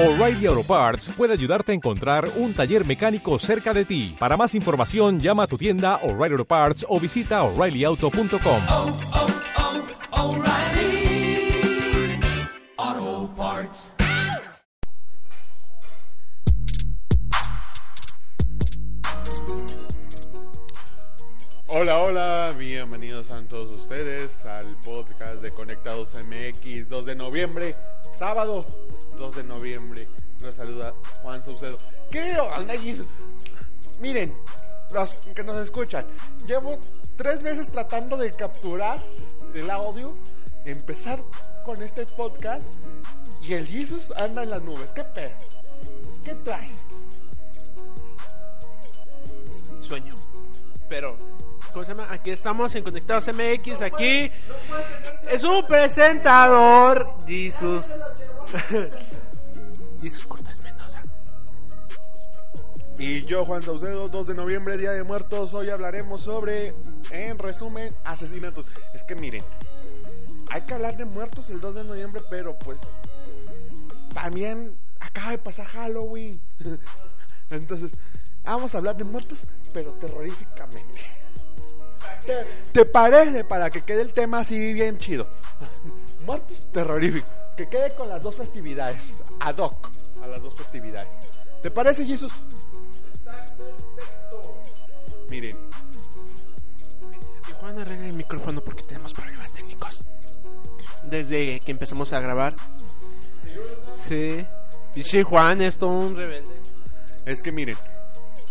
O'Reilly Auto Parts puede ayudarte a encontrar un taller mecánico cerca de ti. Para más información, llama a tu tienda O'Reilly Auto Parts o visita oreillyauto.com. oh, oh, O'Reilly Auto Parts. Hola, hola, bienvenidos a todos ustedes al podcast de Conectados MX 2 de noviembre, sábado 2 de noviembre. Nos saluda Juan Saucedo. ¿Qué onda, Jesus? Miren, los que nos escuchan, llevo tres veces tratando de capturar el audio, empezar con este podcast y el Jesus anda en las nubes. ¿Qué pedo? ¿Qué traes? sueño. Pero, ¿cómo se llama? Aquí estamos en Conectados MX. Aquí es un presentador, Jesus. Jesus Cortés Mendoza. Y yo, Juan Saucedo, 2 de noviembre, Día de Muertos. Hoy hablaremos sobre, en resumen, asesinatos. Es que miren, hay que hablar de muertos el 2 de noviembre, pero pues también acaba de pasar Halloween. Entonces, vamos a hablar de muertos, pero terroríficamente. ¿Te, te parece para que quede el tema así bien chido? Muertos terroríficos. Que quede con las dos festividades, ad hoc a las dos festividades. ¿Te parece, Jesús? Miren, Es que Juan arregla el micrófono porque tenemos problemas técnicos. Desde que empezamos a grabar. Sí. Y sí, Juan es todo un rebelde. es que miren,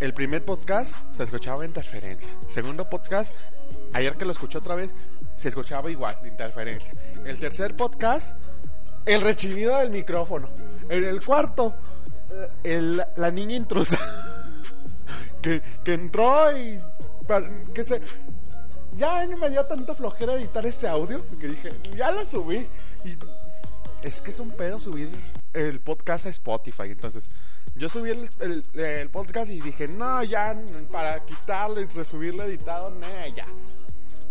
el primer podcast se escuchaba interferencia. Segundo podcast, ayer que lo escuché otra vez, se escuchaba igual, interferencia. El tercer podcast, el rechinido del micrófono. En el cuarto, eh, el- la niña intrusa. que, que entró y que se... Ya me dio tanta flojera editar este audio que dije, ya lo subí. Y es que es un pedo subir el podcast a Spotify. Entonces, yo subí el, el- el podcast y dije, no, ya, para quitarlo y resubirlo editado, no, ya.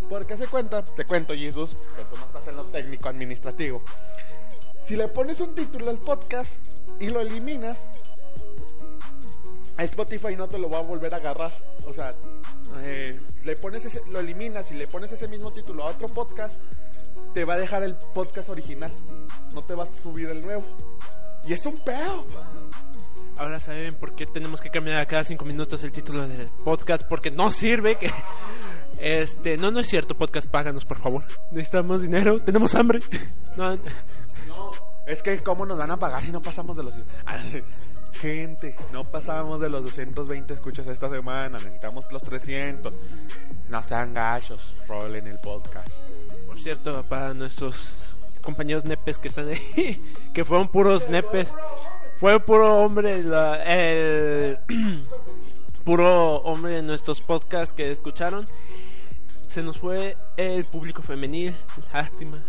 Porque se cuenta, te cuento, Jesús, que tú no estás en lo técnico administrativo. Si le pones un título al podcast y lo eliminas, a Spotify no te lo va a volver a agarrar. O sea, eh, le pones ese, lo eliminas y le pones ese mismo título a otro podcast, te va a dejar el podcast original. No te vas a subir el nuevo. Y es un pedo. Ahora saben por qué tenemos que cambiar a cada cinco minutos el título del podcast. Porque no sirve que... Este, no, no es cierto, podcast, páganos por favor. Necesitamos dinero, tenemos hambre. No, Es que, ¿cómo nos van a pagar si no pasamos de los... Gente, no pasamos de los 220 escuchas esta semana. Necesitamos los 300. No sean gachos. Rolen el podcast. Por cierto, para nuestros compañeros nepes que están ahí, que fueron puros nepes, fue puro hombre, el puro hombre de nuestros podcasts que escucharon. Se nos fue el público femenil, lástima,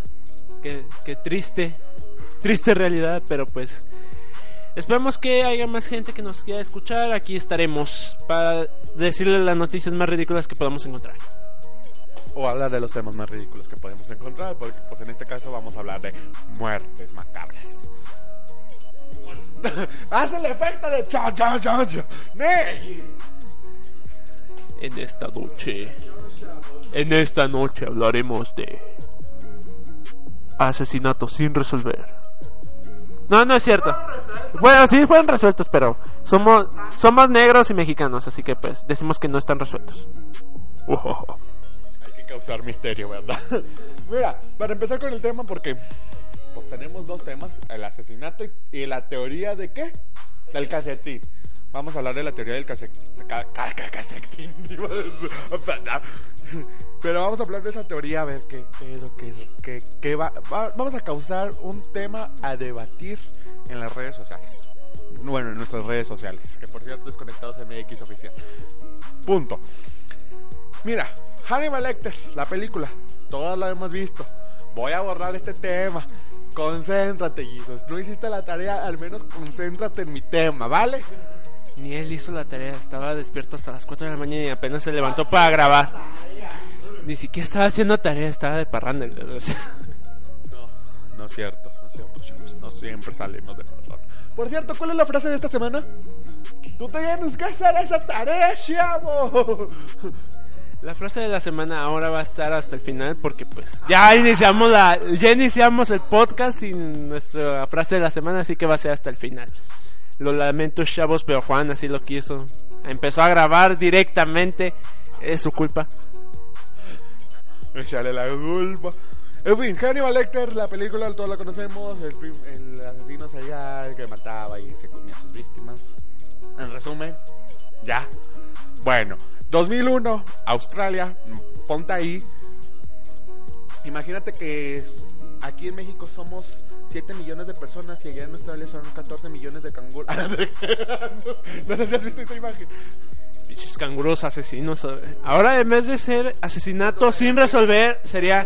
que, que triste, triste realidad, pero pues esperamos que haya más gente que nos quiera escuchar. Aquí estaremos para decirle las noticias más ridículas que podamos encontrar. O hablar de los temas más ridículos que podemos encontrar. Porque, pues, en este caso vamos a hablar de muertes macabras. Haz el efecto de cha cha cha cha. En esta noche, en esta noche hablaremos de asesinatos sin resolver. No, no es cierto. Bueno, sí fueron resueltos, pero somos somos negros y mexicanos, así que pues decimos que no están resueltos. Ujojo. Hay que causar misterio, ¿verdad? Mira, para empezar con el tema, porque pues tenemos dos temas, el asesinato y, y la teoría de qué? Del casetín. Vamos a hablar de la teoría del case- ca- ca- ca- casetín. iba a decir. O sea, no. Pero vamos a hablar de esa teoría, a ver qué pedo, qué, qué, qué va, va- Vamos a causar un tema a debatir en las redes sociales. Bueno, en nuestras redes sociales, que por cierto es Conectados MX oficial. Punto. Mira, Hannibal Lecter, la película, todos la hemos visto. Voy a borrar este tema. Concéntrate, Jesus. No hiciste la tarea, al menos concéntrate en mi tema, ¿vale? Ni él hizo la tarea, estaba despierto hasta las 4 de la mañana y apenas se levantó para grabar. Ni siquiera estaba haciendo tarea, estaba de parranda. No, No es cierto, no es cierto, chavos. No siempre salimos de razón. Por cierto, ¿cuál es la frase de esta semana? Tú tienes que hacer esa tarea, chavo. La frase de la semana ahora va a estar hasta el final porque pues ya iniciamos la ya iniciamos el podcast sin nuestra frase de la semana, así que va a ser hasta el final. Lo lamento, chavos, pero Juan así lo quiso. Empezó a grabar directamente, es su culpa. Echarle la culpa. En fin, Hannibal Lecter, la película, todos la conocemos. El, el asesino serial que mataba y se comía a sus víctimas. En resumen, ya. Bueno, 2001, Australia, ponte ahí. Imagínate que aquí en México somos 7 millones de personas y allá en Australia son 14 millones de canguros. no, sé si has visto esa imagen. Pinches canguros asesinos. Ahora en vez de ser asesinato sin resolver, sería...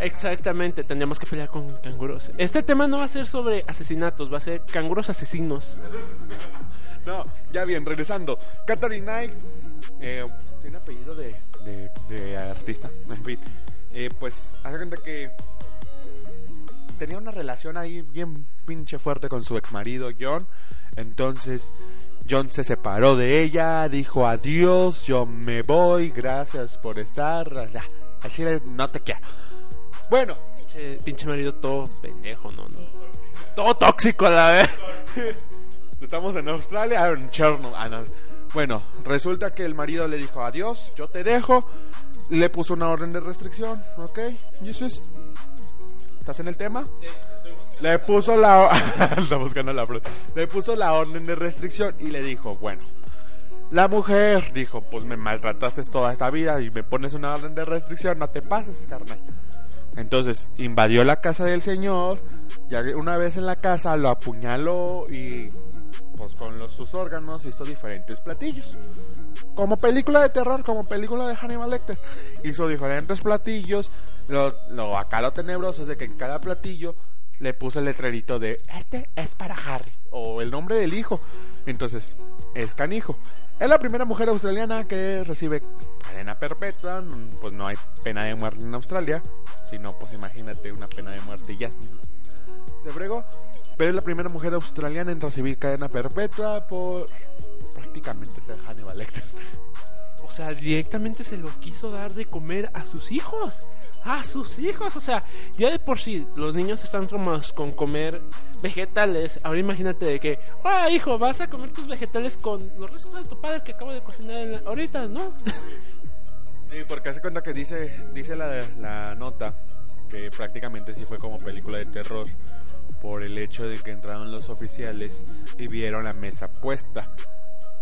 Exactamente, tendríamos que pelear con canguros. Este tema no va a ser sobre asesinatos, va a ser canguros asesinos. No, ya bien, regresando. Catherine Knight, eh, tiene apellido de, de, de artista, en fin. Eh, pues, hace cuenta que tenía una relación ahí bien pinche fuerte con su ex marido, John. Entonces, John se separó de ella, dijo adiós, yo me voy, gracias por estar. Así no te quiero. Bueno, Pinche, pinche marido todo pendejo, no, no. Todo tóxico a la vez. Estamos en Australia, en Chernobyl. Ah, no. Bueno, resulta que el marido le dijo adiós, yo te dejo. Le puso una orden de restricción, ¿ok? Jesus, ¿estás en el tema? Le puso la está buscando la. Le puso la orden de restricción y le dijo, bueno, la mujer dijo, pues me maltrataste toda esta vida y me pones una orden de restricción, no te pases, carnal. Entonces invadió la casa del señor, ya una vez en la casa lo apuñaló y pues con los, sus órganos hizo diferentes platillos. Como película de terror, como película de Hannibal Lecter. Hizo diferentes platillos. Lo, lo acá lo tenebroso es de que en cada platillo le puso el letrerito de este es para Harry o el nombre del hijo. Entonces, es canijo. Es la primera mujer australiana que recibe cadena perpetua. Pues no hay pena de muerte en Australia. Si no, pues imagínate una pena de muerte ya. Se fregó. Pero es la primera mujer australiana en recibir cadena perpetua por prácticamente ser Hannibal Lecter. O sea, directamente se lo quiso dar de comer a sus hijos. A sus hijos. O sea, ya de por sí los niños están traumados con comer vegetales. Ahora imagínate de que, ah, hijo, vas a comer tus vegetales con los restos de tu padre que acabo de cocinar en la- ahorita, ¿no? Sí, porque hace cuenta que dice, dice la, la nota que prácticamente sí fue como película de terror por el hecho de que entraron los oficiales y vieron la mesa puesta,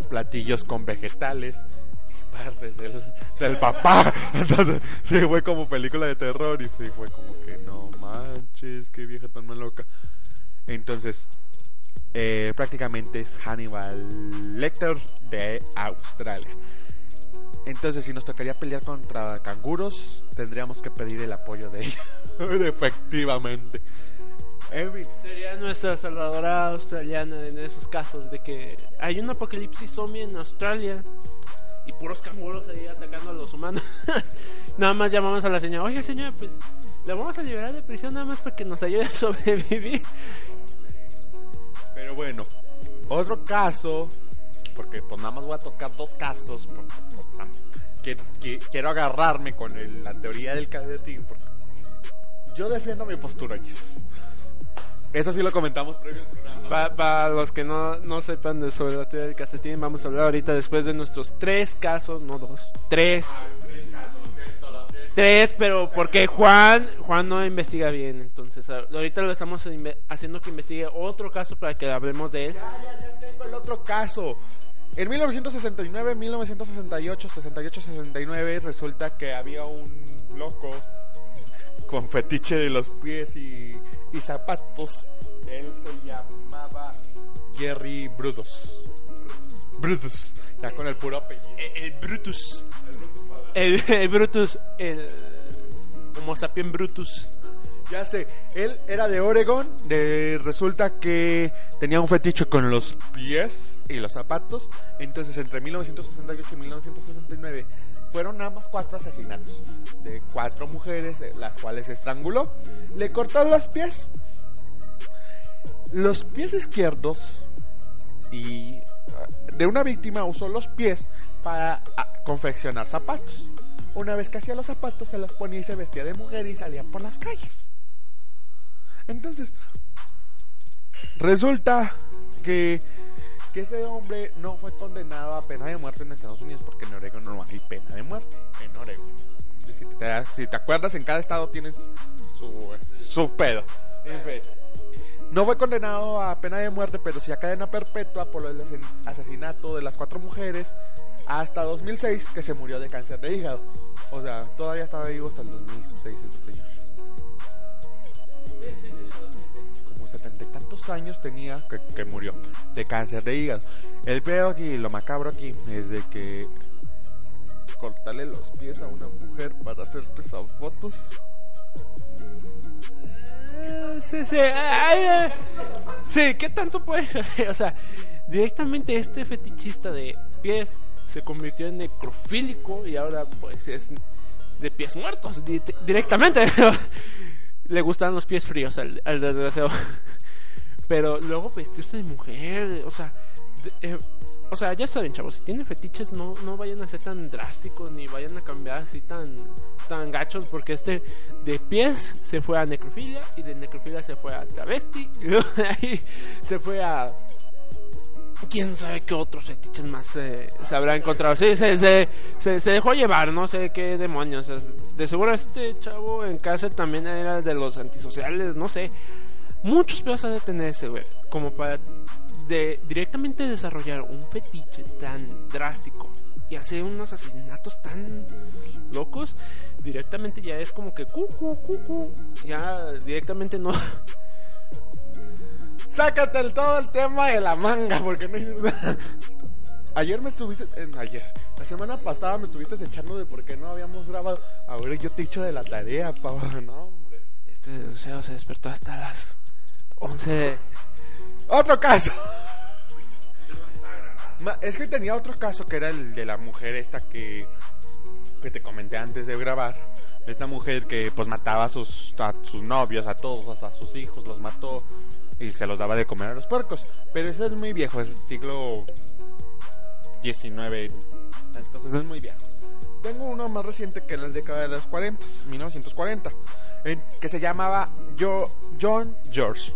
platillos con vegetales y partes del, papá. Entonces, sí fue como película de terror y sí fue como que no manches, qué vieja tan más loca. Entonces, eh, prácticamente es Hannibal Lecter de Australia. Entonces, si nos tocaría pelear contra canguros, tendríamos que pedir el apoyo de ella. Efectivamente. Fin. Sería nuestra salvadora australiana en esos casos de que hay un apocalipsis zombie en Australia y puros canguros ahí atacando a los humanos. nada más llamamos a la señora, oye señora, pues la vamos a liberar de prisión nada más para que nos ayude a sobrevivir. Pero bueno, otro caso, porque pues nada más voy a tocar dos casos, porque, pues, que, que- quiero agarrarme con el- la teoría del cadetín, porque yo defiendo mi postura, Jesus. Eso sí lo comentamos previo al programa. Para los que no, no sepan de sobre la teoría del casetín, vamos a hablar ahorita después de nuestros tres casos, no dos, tres. Tres, pero porque Juan Juan no investiga bien, entonces ahorita lo estamos haciendo que investigue otro caso para que hablemos de él. Ya, ya, ya tengo el otro caso. En 1969, 1968, 68, 69 resulta que había un loco con fetiche de los pies y, y zapatos. Él se llamaba Jerry Brutus. Brutus, ya con el puro apellido. El, el Brutus. El, el Brutus, el Homo sapien Brutus. Ya sé, él era de Oregon, de, resulta que tenía un fetiche con los pies y los zapatos, entonces entre 1968 y 1969 fueron ambos cuatro asesinatos de cuatro mujeres, eh, las cuales estranguló, le cortó los pies, los pies izquierdos y ah, de una víctima usó los pies para ah, confeccionar zapatos. Una vez que hacía los zapatos, se los ponía y se vestía de mujer y salía por las calles. Entonces, resulta que, que este hombre no fue condenado a pena de muerte en Estados Unidos porque en Oregon no hay pena de muerte. En Oregon. Si te, si te acuerdas, en cada estado tienes su, su pedo. En fin. No fue condenado a pena de muerte, pero sí a cadena perpetua por el asesinato de las cuatro mujeres hasta 2006, que se murió de cáncer de hígado. O sea, todavía estaba vivo hasta el 2006 este señor. Setenta y tantos años tenía que, murió de cáncer de hígado. El peor aquí, lo macabro aquí, es de que cortarle los pies a una mujer para hacerte esas fotos. Eh, Sí, sí. ay. Sí, ¿qué tanto puedes hacer? O sea, directamente este fetichista de pies se convirtió en necrofílico y ahora pues es de pies muertos di- directamente. Le gustan los pies fríos al, desgraciado. Pero luego vestirse de mujer, o sea, eh, o sea, ya saben, chavos, si tienen fetiches no, no vayan a ser tan drásticos ni vayan a cambiar así tan tan gachos porque este de pies se fue a necrofilia y de necrofilia se fue a travesti y luego de ahí se fue a quién sabe qué otros fetiches más eh, se habrá encontrado. Sí, se, se, se, se dejó llevar, no sé qué demonios. De seguro este chavo en cárcel también era de los antisociales, no sé. Muchos pedos ha de tener ese, güey. Como para de, directamente desarrollar un fetiche tan drástico y hacer unos asesinatos tan locos, directamente ya es como que cucu, cucu. Ya directamente no. Sácate el, todo el tema de la manga, porque no nada. Ayer me estuviste. eh, ayer. La semana pasada me estuviste echando de por qué no habíamos grabado. Ahora yo te he hecho de la tarea, pavo. No, hombre. Este desgraciado se despertó hasta las 11 de... Otro caso. Ma- Es que tenía otro caso que era el de la mujer esta que. que te comenté antes de grabar. Esta mujer que pues mataba a sus, a sus novios, a todos, hasta a sus hijos, los mató y se los daba de comer a los puercos. Pero ese es muy viejo, es siglo XIX. Entonces es muy viejo. Tengo uno más reciente que la década de los 40, 1940, en- que se llamaba Jo- John George.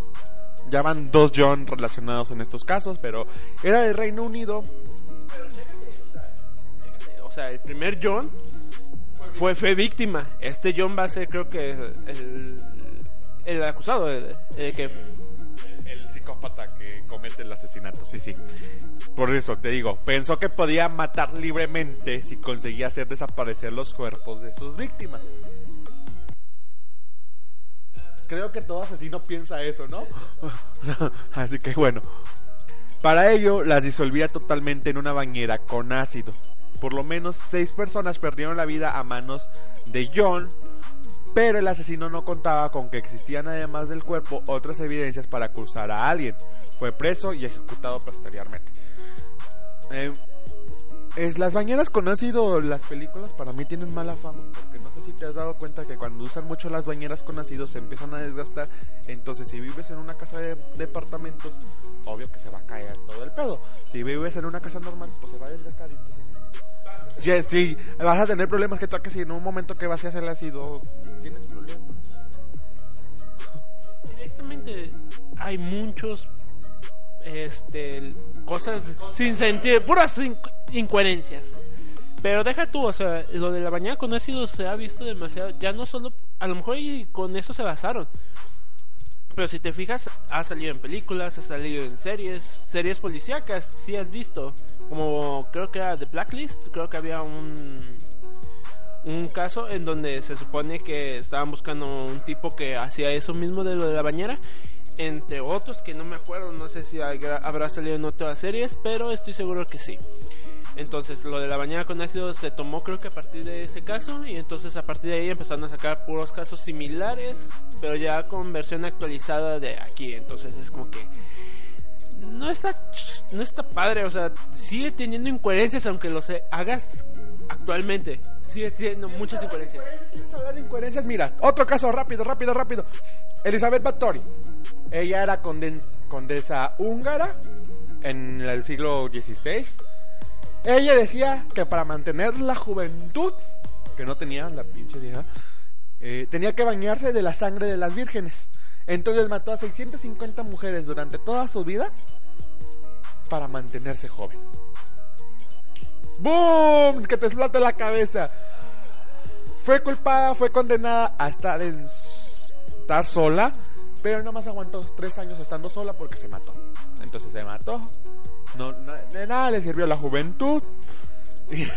Ya van dos John relacionados en estos casos, pero era de Reino Unido. O sea, el primer John fue, fue víctima. Este John va a ser creo que el, el acusado, el, el que... Que comete el asesinato, sí, sí. Por eso te digo, pensó que podía matar libremente si conseguía hacer desaparecer los cuerpos de sus víctimas. Creo que todo asesino piensa eso, ¿no? Así que bueno. Para ello, las disolvía totalmente en una bañera con ácido. Por lo menos seis personas perdieron la vida a manos de John, pero el asesino no contaba con que existían además del cuerpo otras evidencias para acusar a alguien. Fue preso y ejecutado posteriormente. Eh, es, las bañeras con ácido, las películas para mí tienen mala fama, porque no sé si te has dado cuenta que cuando usan mucho las bañeras con ácido se empiezan a desgastar. Entonces, si vives en una casa de departamentos, obvio que se va a caer todo el pedo. Si vives en una casa normal, pues se va a desgastar. Entonces, Ya, sí, vas a tener problemas que toques si en un momento que vacías el ácido tienes problemas. Directamente hay muchos este cosas sin sentido, puras in- incoherencias. Pero deja tú, o sea, lo de la bañera con ácido se ha visto demasiado, ya no solo, a lo mejor y con eso se basaron. Pero si te fijas, ha salido en películas, ha salido en series, series policíacas, sí has visto. Como creo que era The Blacklist, creo que había un un caso en donde se supone que estaban buscando un tipo que hacía eso mismo de lo de la bañera, entre otros que no me acuerdo, no sé si habrá salido en otras series, pero estoy seguro que sí. Entonces, lo de la bañada con ácido se tomó creo que a partir de ese caso y entonces a partir de ahí empezaron a sacar puros casos similares, pero ya con versión actualizada de aquí. Entonces es como que no está no está padre, o sea, sigue teniendo incoherencias aunque lo se- hagas actualmente. Sigue teniendo muchas incoherencias. ¿Quieres hablar de incoherencias? Mira, otro caso rápido, rápido, rápido. Elizabeth Bathory. Ella era conden- condesa húngara en el siglo XVI. Ella decía que para mantener la juventud, que no tenía la pinche vieja, eh, tenía que bañarse de la sangre de las vírgenes. Entonces mató a 650 mujeres durante toda su vida para mantenerse joven. ¡Boom! Que te explote la cabeza. Fue culpada, fue condenada a estar en estar sola, pero nada más aguantó tres años estando sola porque se mató. Entonces se mató. No, de nada le sirvió la juventud. Y,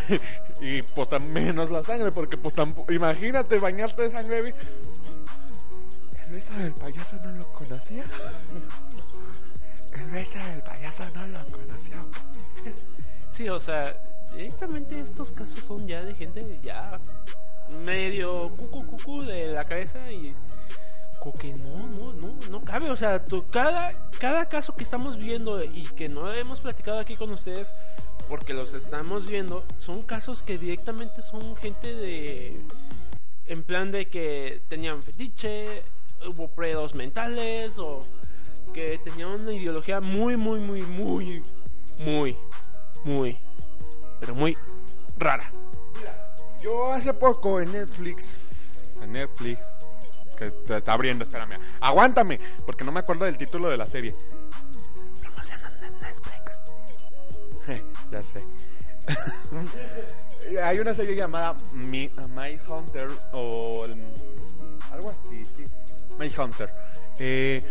y, pues menos la sangre, porque pues tampoco, imagínate bañarte de sangre. El beso del payaso no lo conocía. El beso del payaso no lo conocía. Sí, o sea, directamente estos casos son ya de gente ya medio cucu cucu de la cabeza y que no, no, no, no cabe, o sea, tú- cada, cada caso que estamos viendo y que no hemos platicado aquí con ustedes porque los estamos viendo, son casos que directamente son gente de en plan de que tenían fetiche, hubo predos mentales o que tenían una ideología muy, muy, muy, muy, muy, muy, pero muy rara. Yo hace poco en Netflix, en Netflix, que te está abriendo, espérame, aguántame, porque no me acuerdo del título de la serie. Promocionando en Netflix. ya sé. Hay una serie llamada Mi, My Hunter o el- algo así, sí. My Hunter. Eh,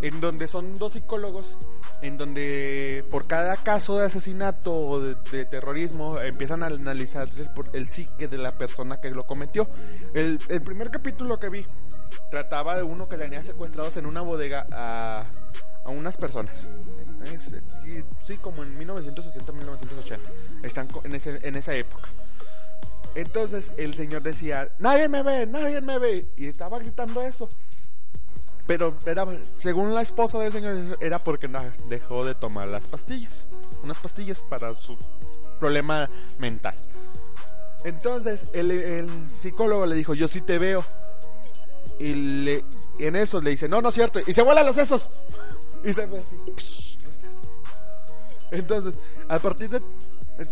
en donde son dos psicólogos, en donde por cada caso de asesinato o de, de terrorismo empiezan a analizar el, el psique de la persona que lo cometió. El, el primer capítulo que vi trataba de uno que tenía secuestrados en una bodega a, a unas personas. Es- y- sí, como en 1960-1980. Están en, ese- en esa época. Entonces el señor decía, nadie me ve, nadie me ve. Y estaba gritando eso. Pero era, según la esposa del señor, era porque dejó de tomar las pastillas. Unas pastillas para su problema mental. Entonces el psicólogo le dijo, yo sí te veo. Y le, en eso le dice, no, no es cierto. Y se vuelan los sesos. Y se ve así. Entonces, a partir de,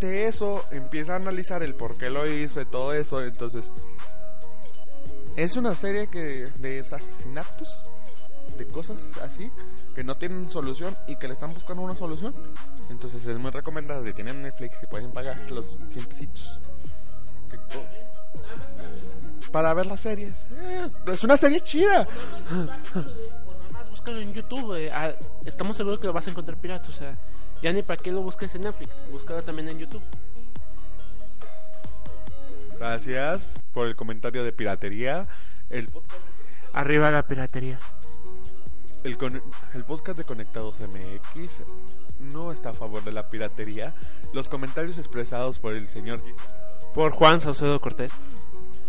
de eso, empieza a analizar el por qué lo hizo y todo eso. Entonces, es una serie que de asesinatos, de cosas así, que no tienen solución y que le están buscando una solución. Entonces, es muy recomendada. Si tienen Netflix, que pueden pagar los 100 pesitos. Para ver las series. Eh, es una serie chida. O nada más búscalo en YouTube, eh, ah, estamos seguros que lo vas a encontrar pirata, o sea, ya ni para qué lo busques en Netflix, búscalo también en YouTube. Gracias por el comentario de piratería. El podcast, Arriba la piratería. el, con- el podcast de Conectados MX no está a favor de la piratería. Los comentarios expresados por el señor Por Juan Saucedo Cortés.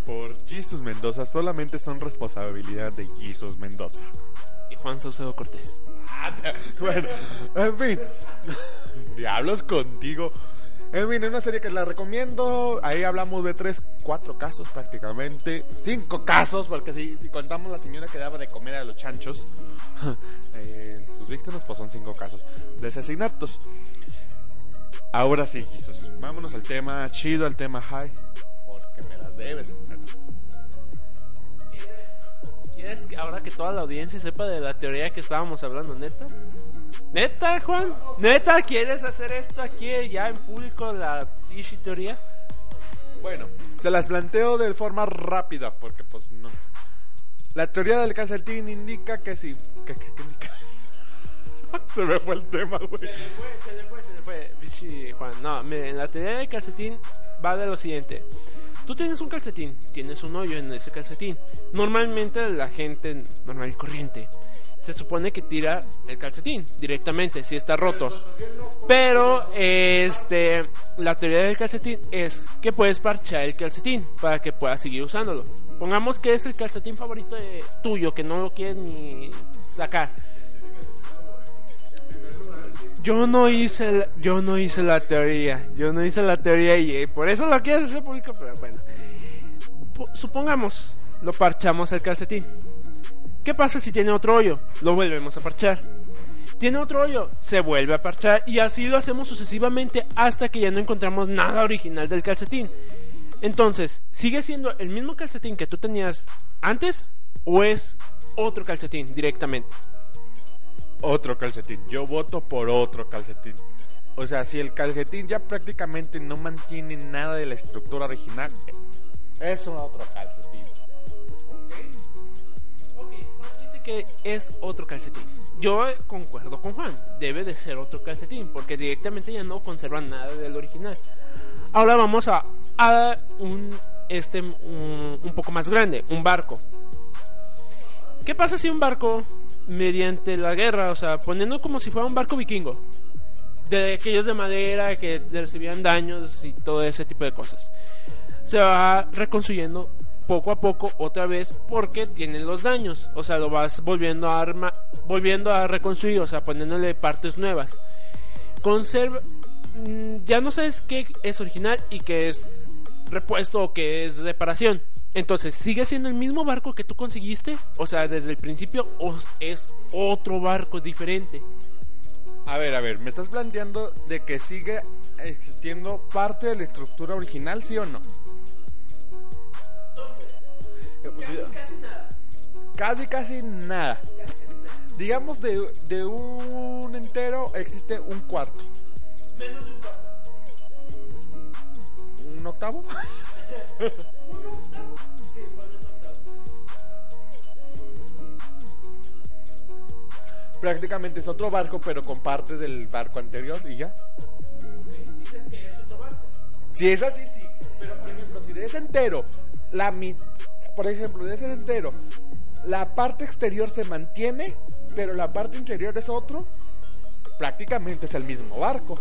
por Jesus Mendoza solamente son responsabilidad de Jesus Mendoza. Y Juan Saucedo Cortés. bueno, en fin. Diablos contigo. En fin, es una serie que la recomiendo. Ahí hablamos de tres, cuatro casos prácticamente. Cinco casos, porque si, si contamos la señora que daba de comer a los chanchos, eh, sus víctimas, pues son cinco casos de asesinatos. Ahora sí, Jesús. Vámonos al tema chido, al tema high. Porque me las debes. ¿Quieres que ahora que toda la audiencia sepa de la teoría que estábamos hablando, neta? ¿Neta, Juan? ¿Neta quieres hacer esto aquí ya en público, la ishi teoría? Bueno, se las planteo de forma rápida, porque pues no. La teoría del calcetín indica que sí. ¿Qué, qué- qué indica? se me fue el tema, güey. Se le fue, se le fue, se le fue. Vichy, Juan, no, miren, la teoría del calcetín va de lo siguiente. Tú tienes un calcetín, tienes un hoyo en ese calcetín. Normalmente la gente normal y corriente se supone que tira el calcetín directamente si está roto. Pero este la teoría del calcetín es que puedes parchar el calcetín para que puedas seguir usándolo. Pongamos que es el calcetín favorito de- tuyo que no lo quieres ni sacar. Yo no hice la, yo no hice la teoría, yo no hice la teoría y por eso lo quieres hacer público, pero bueno. Po- supongamos lo parchamos el calcetín. ¿Qué pasa si tiene otro hoyo? Lo volvemos a parchar. Tiene otro hoyo, se vuelve a parchar y así lo hacemos sucesivamente hasta que ya no encontramos nada original del calcetín. Entonces, ¿sigue siendo el mismo calcetín que tú tenías antes o es otro calcetín directamente? Otro calcetín. Yo voto por otro calcetín. O sea, si el calcetín ya prácticamente no mantiene nada de la estructura original, es otro calcetín. Ok, Juan dice que es otro calcetín. Yo concuerdo con Juan, debe de ser otro calcetín, porque directamente ya no conserva nada del original. Ahora vamos a, a un, este, un poco más grande, un barco. ¿Qué pasa si un barco, mediante la guerra, o sea, poniendo como si fuera un barco vikingo, de aquellos de madera que recibían daños y todo ese tipo de cosas, se va reconstruyendo poco a poco otra vez porque tienen los daños. O sea, lo vas volviendo a arma, volviendo a reconstruir, o sea, poniéndole partes nuevas. Conserva, mm, ya no sabes qué es original y qué es repuesto o qué es reparación. Entonces, ¿sigue siendo el mismo barco que tú conseguiste? O sea, desde el principio, o es otro barco diferente. A ver, a ver, ¿me estás planteando de que sigue existiendo parte de la estructura original, sí o no? Eh, pues, sí, Casi, casi nada. Digamos, de, de un entero existe un cuarto. Menos de un barco. ¿Un octavo? Prácticamente es otro barco, pero con partes del barco anterior y ya. Es. Si es así, sí. Pero, por ejemplo, si de ese entero, la mi- por ejemplo, de ese entero, la parte exterior se mantiene, pero la parte interior es otro, prácticamente es el mismo barco.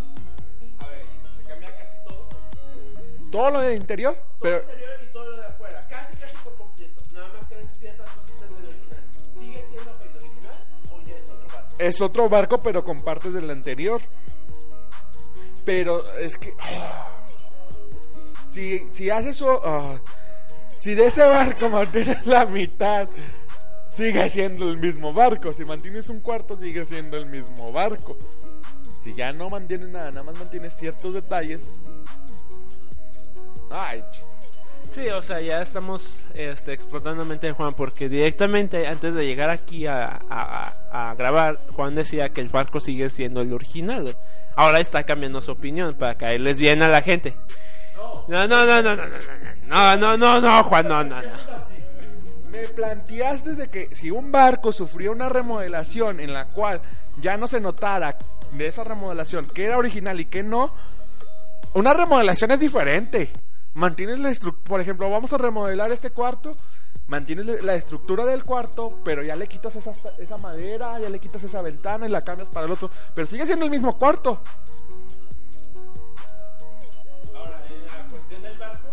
Todo lo del interior, Todo pero el interior y todo lo de afuera. Casi, casi por completo. Nada más quedan ciertas cositas del original. ¿Sigue siendo el original o ya es otro barco? es otro barco, pero con partes del anterior. Pero es que. ah, si, si haces eso. ah, si de ese barco mantienes la mitad, sigue siendo el mismo barco. Si mantienes un cuarto, sigue siendo el mismo barco. Si ya no mantienes nada, nada más mantienes ciertos detalles. Ay, Sí, o sea, ya estamos este, explotando la mente de Juan porque directamente antes de llegar aquí a, a- a grabar, Juan decía que el barco sigue siendo el original. Ahora está cambiando su opinión para caerles bien a la gente. No, no, no, no, no, no, no, no, no, no, Juan, no, no, no. Me planteaste de que si un barco sufría una remodelación en la cual ya no se notara de esa remodelación que era original y que no, una remodelación es diferente. Mantienes la estructura, por ejemplo, vamos a remodelar este cuarto, mantienes la- estructura del cuarto, pero ya le quitas esa, esa madera, ya le quitas esa ventana y la cambias para el otro, pero sigue siendo el mismo cuarto. Ahora, en la cuestión del barco,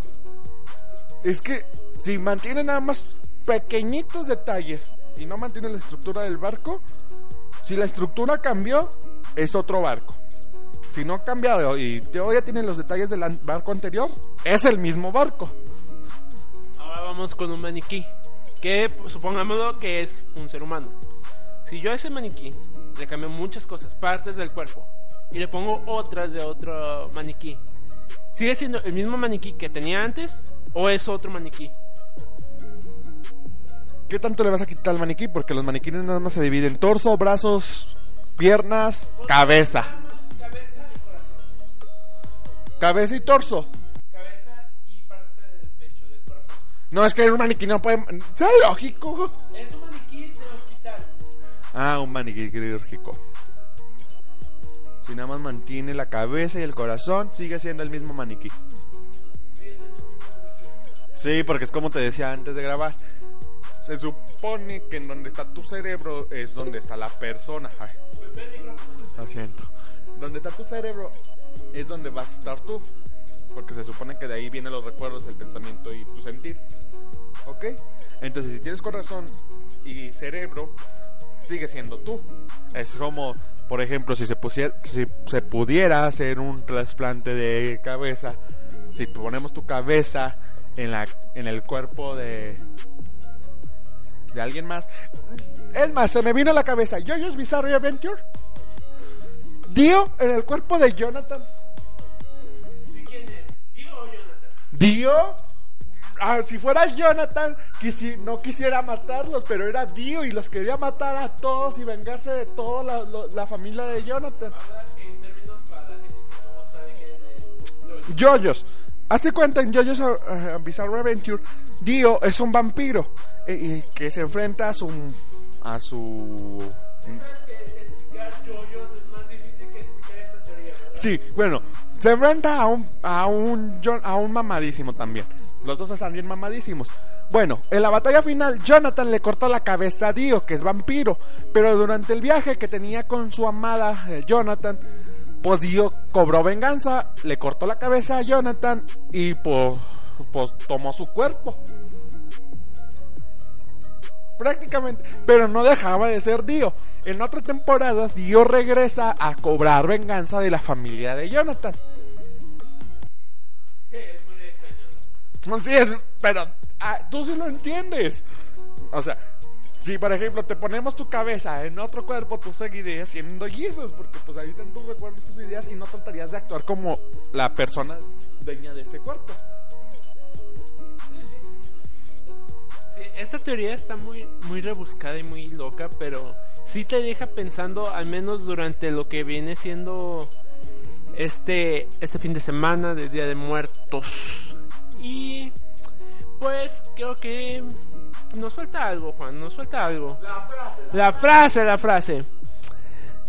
Es que si mantiene nada más pequeñitos detalles y no mantiene la estructura del barco, si la estructura cambió, es otro barco. Si no ha cambiado y todavía tiene los detalles del barco anterior, es el mismo barco. Ahora vamos con un maniquí. Que supongámoslo que es un ser humano. Si yo a ese maniquí le cambio muchas cosas, partes del cuerpo, y le pongo otras de otro maniquí, ¿sigue siendo el mismo maniquí que tenía antes o es otro maniquí? ¿Qué tanto le vas a quitar al maniquí? Porque los maniquíes nada más se dividen en torso, brazos, piernas, cabeza. Cabeza y torso. Cabeza y parte del pecho, del corazón. No, es que un maniquí no puede... ¡Sea lógico! Es un maniquí de hospital. Ah, un maniquí quirúrgico. Si nada más mantiene la cabeza y el corazón, sigue siendo el mismo maniquí. Sí, porque es como te decía antes de grabar. Se supone que en donde está tu cerebro es donde está la persona. Ay, lo siento. Donde está tu cerebro es donde vas a estar tú. Porque se supone que de ahí vienen los recuerdos, el pensamiento y tu sentir. ¿Ok? Entonces, si tienes corazón y cerebro, sigue siendo tú. Es como, por ejemplo, si se, pusiera, si se pudiera hacer un trasplante de cabeza, si ponemos tu cabeza en, la, en el cuerpo de, de alguien más. Es más, se me vino a la cabeza. Jojo's Bizarre Adventure. Dio en el cuerpo de Jonathan. Dio. Ah, si fuera Jonathan, quisi- no quisiera matarlos, pero era Dio y los quería matar a todos y vengarse de toda la, lo- la familia de Jonathan. Yoyos. Hace cuenta en Yoyos uh, Bizarre Adventure, Dio es un vampiro eh, y que se enfrenta a su a su Sí, bueno, se enfrenta a un a un a un mamadísimo también. Los dos están bien mamadísimos. Bueno, en la batalla final, Jonathan le cortó la cabeza a Dio, que es vampiro. Pero durante el viaje que tenía con su amada eh, Jonathan, pues Dio cobró venganza, le cortó la cabeza a Jonathan y pues, pues tomó su cuerpo. Prácticamente, pero no dejaba de ser Dio. En otras temporadas, Dio regresa a cobrar venganza de la familia de Jonathan. Sí, es, pero ah, tú sí lo entiendes. O sea, si por ejemplo te ponemos tu cabeza en otro cuerpo, tú seguirías siendo Jesus, porque pues ahí están tus recuerdos, tus ideas y no tratarías de actuar como la persona dueña de ese cuerpo. Esta teoría está muy, muy rebuscada y muy loca, pero sí te deja pensando, al menos durante lo que viene siendo este, este fin de semana de Día de Muertos. Y pues creo que nos suelta algo, Juan, nos suelta algo. La frase, la frase.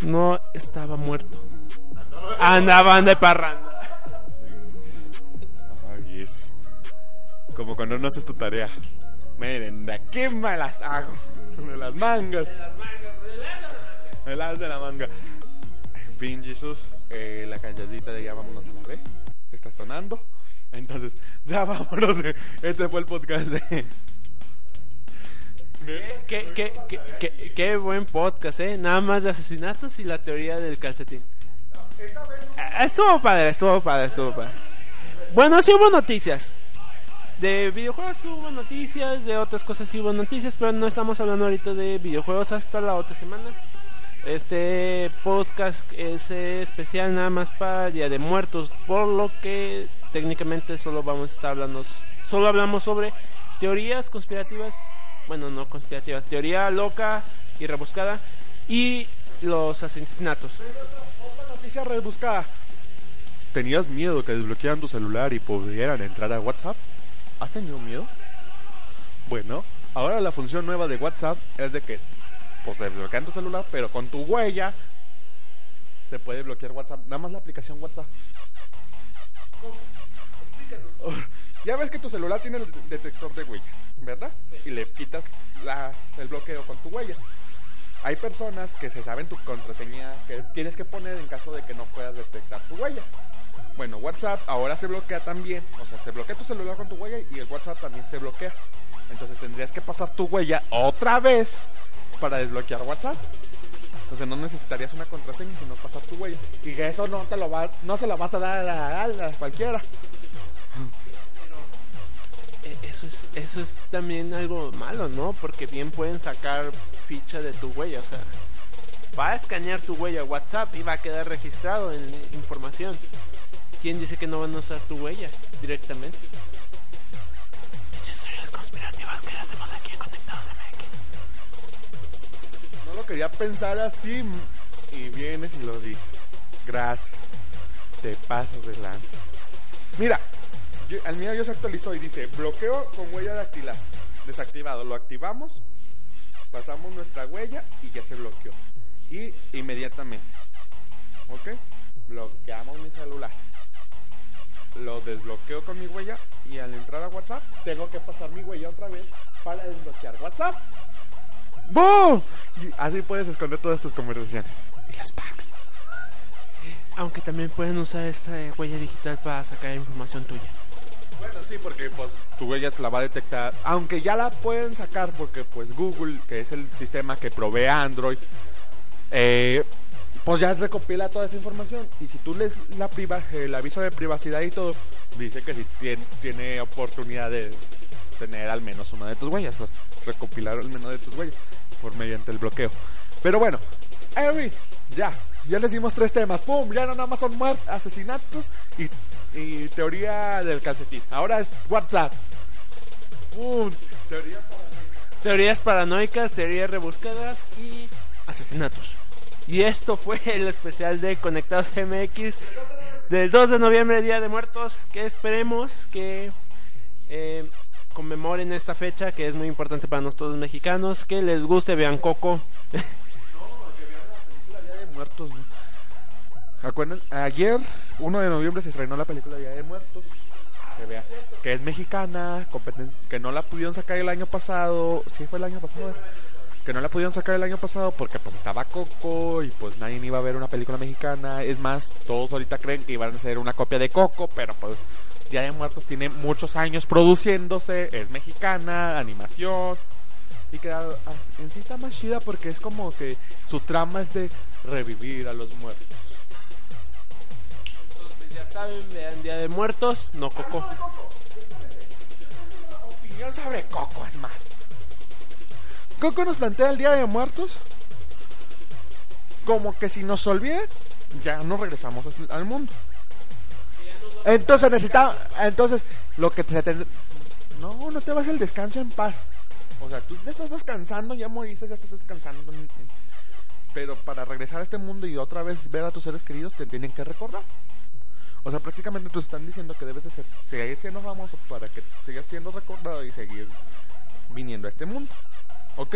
No estaba muerto. Andaban de parranda. Ay, es. Como cuando no haces tu tarea. Miren, de aquí me las hago. De las mangas. De las de la manga. En fin, Jesús, eh, la cancioncita de ya vámonos a la B está sonando. Entonces, ya vámonos. Este fue el podcast de. Qué, qué, qué, qué- qué buen podcast, ¿eh? Nada más de asesinatos y la teoría del calcetín. Ah, Estuvo padre, estuvo padre, estuvo padre. Bueno, sí hubo noticias. De videojuegos hubo noticias, de otras cosas sí hubo noticias, pero no estamos hablando ahorita de videojuegos hasta la otra semana. Este podcast es especial nada más para Día de Muertos, por lo que técnicamente solo vamos a estar hablando, solo hablamos sobre teorías conspirativas, bueno, no conspirativas, teoría loca y rebuscada y los asesinatos. Otra noticia rebuscada. ¿Tenías miedo que desbloquearan tu celular y pudieran entrar a WhatsApp? ¿Has tenido miedo? Bueno, ahora la función nueva de WhatsApp es de que pues desbloquean tu celular, pero con tu huella se puede bloquear WhatsApp. Nada más la aplicación WhatsApp. Ya ves que tu celular tiene el detector de huella, ¿verdad? Y le quitas la- el bloqueo con tu huella. Hay personas que se saben tu contraseña que tienes que poner en caso de que no puedas detectar tu huella. Bueno, WhatsApp ahora se bloquea también. O sea, se bloquea tu celular con tu huella y el WhatsApp también se bloquea. Entonces tendrías que pasar tu huella otra vez para desbloquear WhatsApp. Entonces no necesitarías una contraseña sino pasar tu huella. Y que eso no te lo va, no se lo vas a dar a, a- a cualquiera. Eh, Eso es, eso es también algo malo, ¿no? Porque bien pueden sacar ficha de tu huella, o sea, va a escanear tu huella WhatsApp y va a quedar registrado en información. ¿Quién dice que no van a usar tu huella directamente? Muchas teorías conspirativas que hacemos aquí en Conectados MX. No lo quería pensar así y vienes y lo dices. Gracias. Te pasas de lanza. Mira, yo, al mío ya se actualizó y dice bloqueo con huella dactilar. Desactivado. Lo activamos, pasamos nuestra huella y ya se bloqueó. Y inmediatamente. ¿Ok? Bloqueamos mi celular. Lo desbloqueo con mi huella y al entrar a WhatsApp tengo que pasar mi huella otra vez para desbloquear WhatsApp. ¡Boom! Y así puedes esconder todas tus conversaciones. Y las packs. Aunque también pueden usar esta eh, huella digital para sacar información tuya. Bueno, sí, porque pues tu huella la va a detectar. Aunque ya la pueden sacar porque pues Google, que es el sistema que provee Android, eh, pues ya recopila toda esa información. Y si tú lees la priva el aviso de privacidad y todo, dice que si tiene, tiene oportunidad de tener al menos una de tus huellas, o recopilar al menos de tus huellas por mediante el bloqueo. Pero bueno, ya, ya les dimos tres temas. ¡Pum! Ya no nada más son muertes, asesinatos y, y teoría del calcetín. Ahora es WhatsApp. ¡Pum! Teoría Teorías paranoicas, teorías rebuscadas y asesinatos. Y esto fue el especial de Conectados MX del 2 de noviembre, Día de Muertos, que esperemos que eh, conmemoren esta fecha, que es muy importante para nosotros mexicanos, que les guste, vean Coco. De Muertos, ¿no? Ayer, 1 de noviembre, se estrenó la película Día de Muertos. Que, que es mexicana, competen- que no la pudieron sacar el año pasado. Sí, fue el año pasado. Que no la pudieron sacar el año pasado porque pues estaba Coco y pues nadie iba a ver una película mexicana. Es más, todos ahorita creen que iban a ser una copia de Coco, pero pues Día de Muertos tiene muchos años produciéndose, es mexicana, animación. Y que ah, en sí está más chida porque es como que su trama es de revivir a los muertos. Entonces, ya saben, vean Día de Muertos, no Coco. Opinión sobre Coco, es más. Coco nos plantea el Día de Muertos como que si nos olviden, ya no regresamos al- mundo. Entonces necesitamos, entonces lo que tendr- no, no te vas al descanso en paz. O sea, tú ya estás descansando, ya moriste, ya estás descansando. Pero para regresar a este mundo y otra vez ver a tus seres queridos, te tienen que recordar. O sea, prácticamente te están diciendo que debes de ser, seguir siendo famoso para que sigas siendo recordado y seguir viniendo a este mundo. ¿Ok?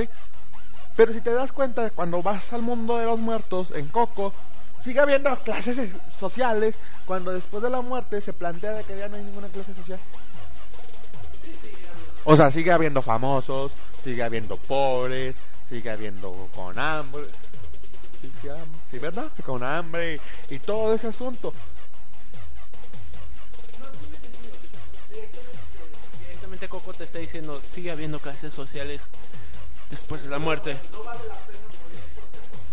Pero si te das cuenta, cuando vas al mundo de los muertos en Coco, sigue habiendo clases sociales, cuando después de la muerte se plantea de que ya no hay ninguna clase social. O sea, sigue habiendo famosos, sigue habiendo pobres, sigue habiendo con hambre. Sí, sí, ham- sí, ¿verdad? Con hambre y todo ese asunto. Directamente Coco te está diciendo, sigue habiendo clases sociales después de la muerte.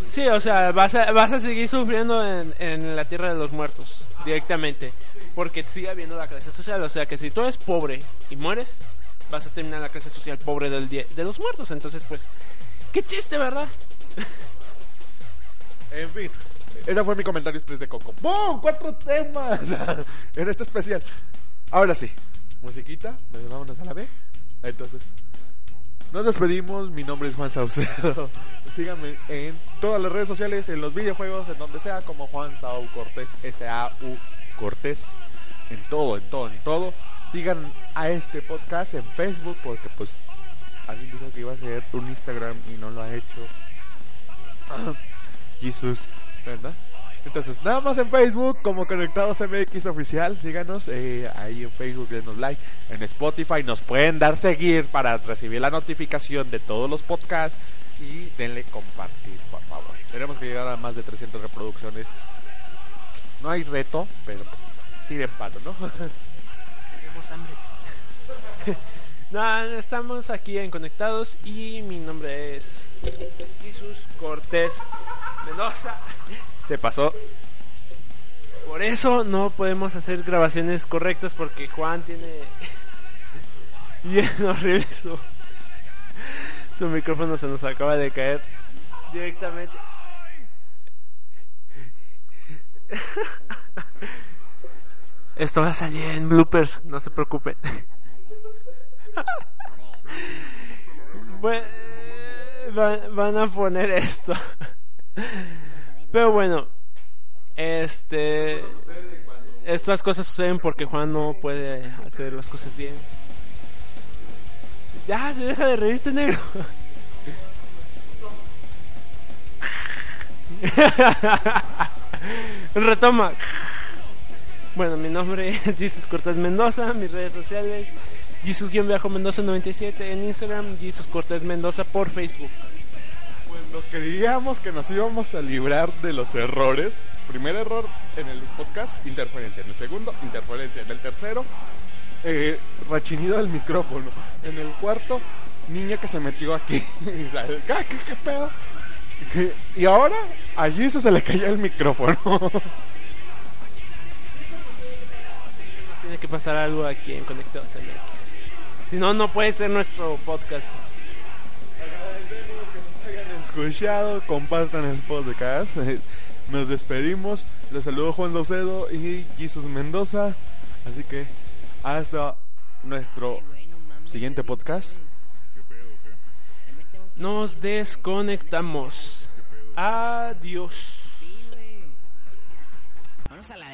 Sí, o sea, vas a, vas a seguir sufriendo en, en la tierra de los muertos, directamente. Porque sigue habiendo la clase social. O sea, que si tú eres pobre y mueres, vas a terminar la clase social pobre del de los muertos. Entonces, pues, qué chiste, ¿verdad? En fin, ese fue mi comentario express de Coco. ¡Bum! ¡Cuatro temas! en este especial. Ahora sí, musiquita, pues vámonos a la B. Entonces, nos despedimos. Mi nombre es Juan Saucedo. Síganme en todas las redes sociales, en los videojuegos, en donde sea, como Juan Sau Cortés, S-A-U Cortés. En todo, en todo, en todo. Sigan a este podcast en Facebook, porque pues alguien dijo que iba a hacer un Instagram y no lo ha hecho. Jesús, ¿verdad? Entonces, nada más en Facebook, como Conectados MX Oficial, síganos eh, ahí en Facebook, denos like. En Spotify nos pueden dar seguir para recibir la notificación de todos los podcasts y denle compartir, por favor. Tenemos que llegar a más de 300 reproducciones. No hay reto, pero pues tiren palo, ¿no? Tenemos hambre. no, estamos aquí en Conectados y mi nombre es Jesús Cortés Mendoza. Se pasó. Por eso no podemos hacer grabaciones correctas porque Juan tiene bien horrible su, su micrófono se nos acaba de caer directamente. Esto va a salir en bloopers, no se preocupen. Van, a poner esto. Pero bueno, este. Estas cosas suceden porque Juan no puede hacer las cosas bien. Ya, deja de reírte, negro. Retoma. Bueno, mi nombre es Jesus Cortés Mendoza, mis redes sociales, Jesus-Mendoza97 en Instagram, Jesus Cortés Mendoza por Facebook. Cuando creíamos que nos íbamos a librar de los errores, primer error en el podcast, interferencia. En el segundo, interferencia. En el tercero, eh, rachinido del micrófono. En el cuarto, niña que se metió aquí. Sea, ¿Qué, qué, qué pedo? ¿Qué? Y ahora, a Jesus se le cayó el micrófono. Tiene que pasar algo aquí en Conectados MX. Si no, no puede ser nuestro podcast. Agradecemos que nos hayan escuchado, compartan el podcast. Nos despedimos. Les saludo Juan Saucedo y Jesus Mendoza. Así que hasta nuestro siguiente podcast. Nos desconectamos. Adiós. Vamos a la.